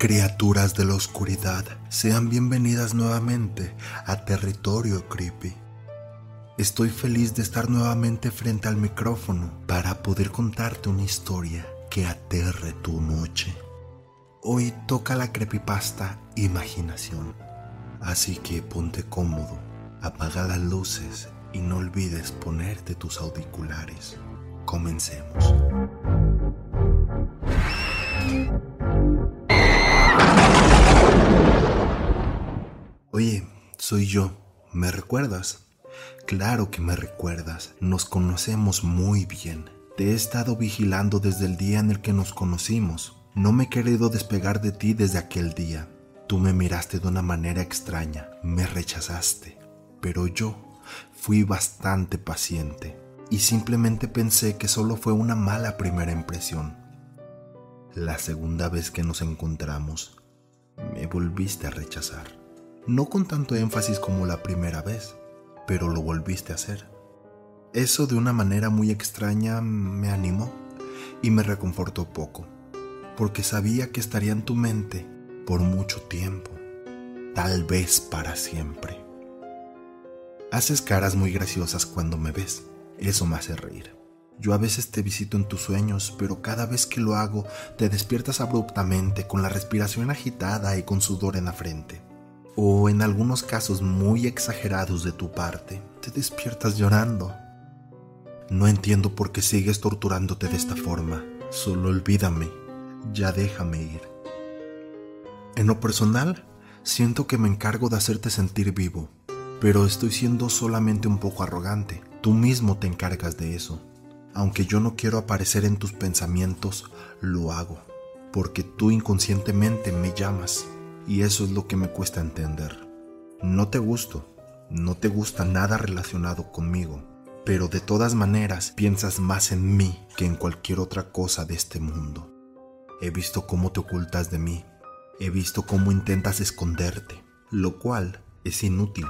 Criaturas de la oscuridad, sean bienvenidas nuevamente a Territorio Creepy. Estoy feliz de estar nuevamente frente al micrófono para poder contarte una historia que aterre tu noche. Hoy toca la creepypasta Imaginación, así que ponte cómodo, apaga las luces y no olvides ponerte tus auriculares. Comencemos. Soy yo. ¿Me recuerdas? Claro que me recuerdas. Nos conocemos muy bien. Te he estado vigilando desde el día en el que nos conocimos. No me he querido despegar de ti desde aquel día. Tú me miraste de una manera extraña, me rechazaste, pero yo fui bastante paciente y simplemente pensé que solo fue una mala primera impresión. La segunda vez que nos encontramos, me volviste a rechazar. No con tanto énfasis como la primera vez, pero lo volviste a hacer. Eso de una manera muy extraña me animó y me reconfortó poco, porque sabía que estaría en tu mente por mucho tiempo, tal vez para siempre. Haces caras muy graciosas cuando me ves, eso me hace reír. Yo a veces te visito en tus sueños, pero cada vez que lo hago te despiertas abruptamente con la respiración agitada y con sudor en la frente o en algunos casos muy exagerados de tu parte, te despiertas llorando. No entiendo por qué sigues torturándote de esta forma. Solo olvídame, ya déjame ir. En lo personal, siento que me encargo de hacerte sentir vivo, pero estoy siendo solamente un poco arrogante. Tú mismo te encargas de eso. Aunque yo no quiero aparecer en tus pensamientos, lo hago, porque tú inconscientemente me llamas y eso es lo que me cuesta entender. No te gusto, no te gusta nada relacionado conmigo, pero de todas maneras piensas más en mí que en cualquier otra cosa de este mundo. He visto cómo te ocultas de mí, he visto cómo intentas esconderte, lo cual es inútil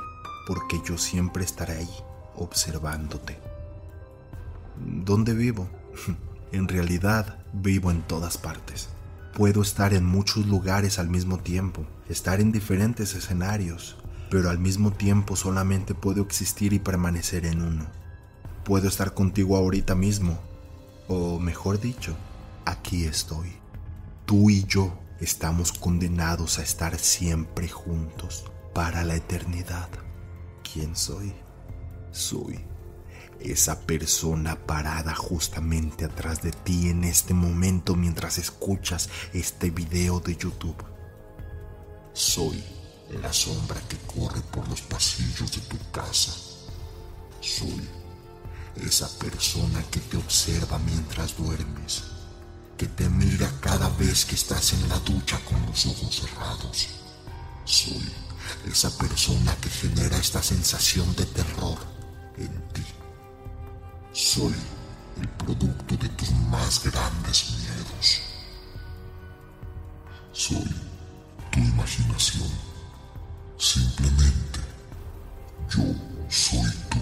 porque yo siempre estaré ahí observándote. ¿Dónde vivo? en realidad vivo en todas partes. Puedo estar en muchos lugares al mismo tiempo, estar en diferentes escenarios, pero al mismo tiempo solamente puedo existir y permanecer en uno. Puedo estar contigo ahorita mismo, o mejor dicho, aquí estoy. Tú y yo estamos condenados a estar siempre juntos para la eternidad. ¿Quién soy? Soy esa persona parada justamente atrás de ti en este momento mientras escuchas este video de YouTube. Soy la sombra que corre por los pasillos de tu casa. Soy esa persona que te observa mientras duermes, que te mira cada vez que estás en la ducha con los ojos cerrados. Soy esa persona que genera esta sensación de terror en ti. Soy el producto de tus más grandes miedos. Soy tu imaginación. Simplemente yo soy tú.